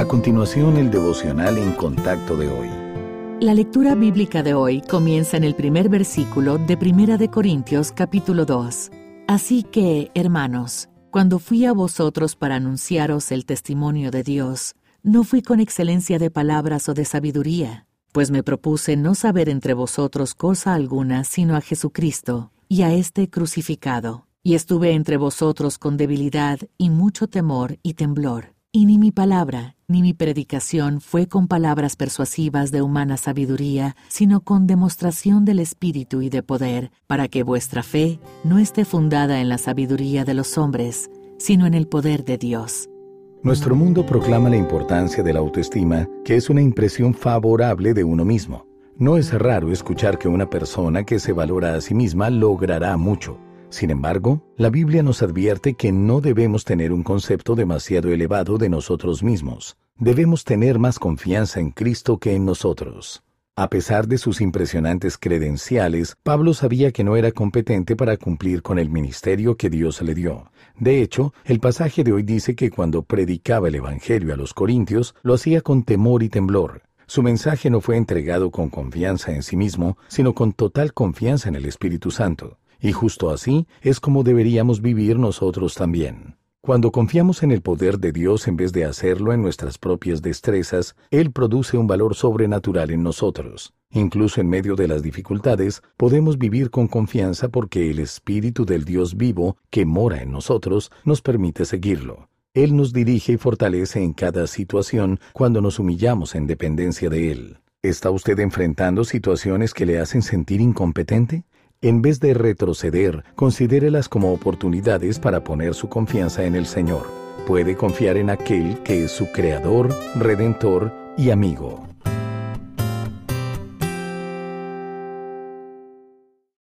A continuación, el devocional en contacto de hoy. La lectura bíblica de hoy comienza en el primer versículo de Primera de Corintios capítulo 2. Así que, hermanos, cuando fui a vosotros para anunciaros el testimonio de Dios, no fui con excelencia de palabras o de sabiduría, pues me propuse no saber entre vosotros cosa alguna sino a Jesucristo y a este crucificado. Y estuve entre vosotros con debilidad y mucho temor y temblor. Y ni mi palabra ni mi predicación fue con palabras persuasivas de humana sabiduría, sino con demostración del Espíritu y de poder, para que vuestra fe no esté fundada en la sabiduría de los hombres, sino en el poder de Dios. Nuestro mundo proclama la importancia de la autoestima, que es una impresión favorable de uno mismo. No es raro escuchar que una persona que se valora a sí misma logrará mucho. Sin embargo, la Biblia nos advierte que no debemos tener un concepto demasiado elevado de nosotros mismos. Debemos tener más confianza en Cristo que en nosotros. A pesar de sus impresionantes credenciales, Pablo sabía que no era competente para cumplir con el ministerio que Dios le dio. De hecho, el pasaje de hoy dice que cuando predicaba el Evangelio a los Corintios, lo hacía con temor y temblor. Su mensaje no fue entregado con confianza en sí mismo, sino con total confianza en el Espíritu Santo. Y justo así es como deberíamos vivir nosotros también. Cuando confiamos en el poder de Dios en vez de hacerlo en nuestras propias destrezas, Él produce un valor sobrenatural en nosotros. Incluso en medio de las dificultades, podemos vivir con confianza porque el Espíritu del Dios vivo, que mora en nosotros, nos permite seguirlo. Él nos dirige y fortalece en cada situación cuando nos humillamos en dependencia de Él. ¿Está usted enfrentando situaciones que le hacen sentir incompetente? En vez de retroceder, considérelas como oportunidades para poner su confianza en el Señor. Puede confiar en aquel que es su Creador, Redentor y amigo.